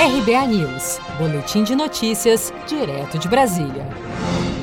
RBA News, Boletim de Notícias, direto de Brasília.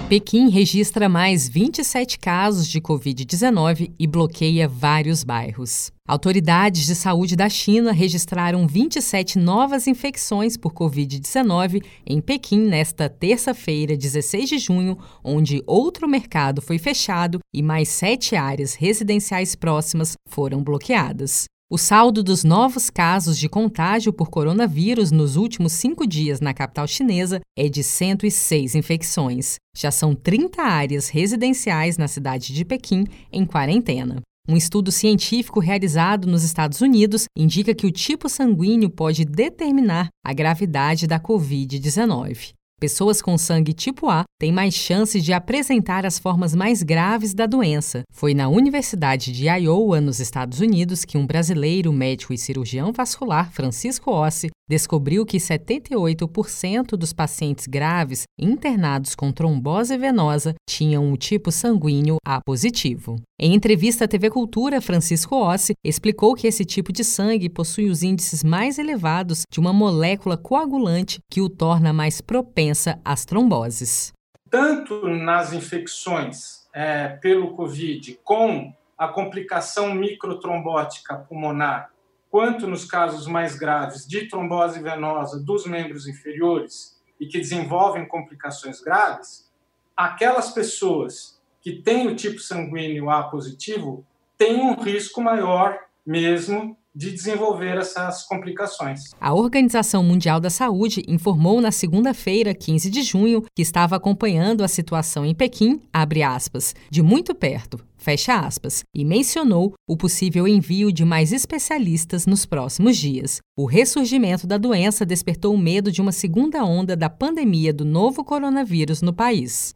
Pequim registra mais 27 casos de Covid-19 e bloqueia vários bairros. Autoridades de saúde da China registraram 27 novas infecções por Covid-19 em Pequim nesta terça-feira, 16 de junho, onde outro mercado foi fechado e mais sete áreas residenciais próximas foram bloqueadas. O saldo dos novos casos de contágio por coronavírus nos últimos cinco dias na capital chinesa é de 106 infecções. Já são 30 áreas residenciais na cidade de Pequim em quarentena. Um estudo científico realizado nos Estados Unidos indica que o tipo sanguíneo pode determinar a gravidade da Covid-19. Pessoas com sangue tipo A têm mais chances de apresentar as formas mais graves da doença. Foi na Universidade de Iowa, nos Estados Unidos, que um brasileiro médico e cirurgião vascular, Francisco Ossi, descobriu que 78% dos pacientes graves internados com trombose venosa tinham o tipo sanguíneo A positivo. Em entrevista à TV Cultura, Francisco Ossi explicou que esse tipo de sangue possui os índices mais elevados de uma molécula coagulante que o torna mais propensa às tromboses. Tanto nas infecções é, pelo Covid com a complicação microtrombótica pulmonar quanto nos casos mais graves de trombose venosa dos membros inferiores e que desenvolvem complicações graves, aquelas pessoas que têm o tipo sanguíneo A positivo têm um risco maior mesmo de desenvolver essas complicações. A Organização Mundial da Saúde informou na segunda-feira, 15 de junho, que estava acompanhando a situação em Pequim, aspas, de muito perto, fecha aspas, e mencionou o possível envio de mais especialistas nos próximos dias. O ressurgimento da doença despertou o medo de uma segunda onda da pandemia do novo coronavírus no país.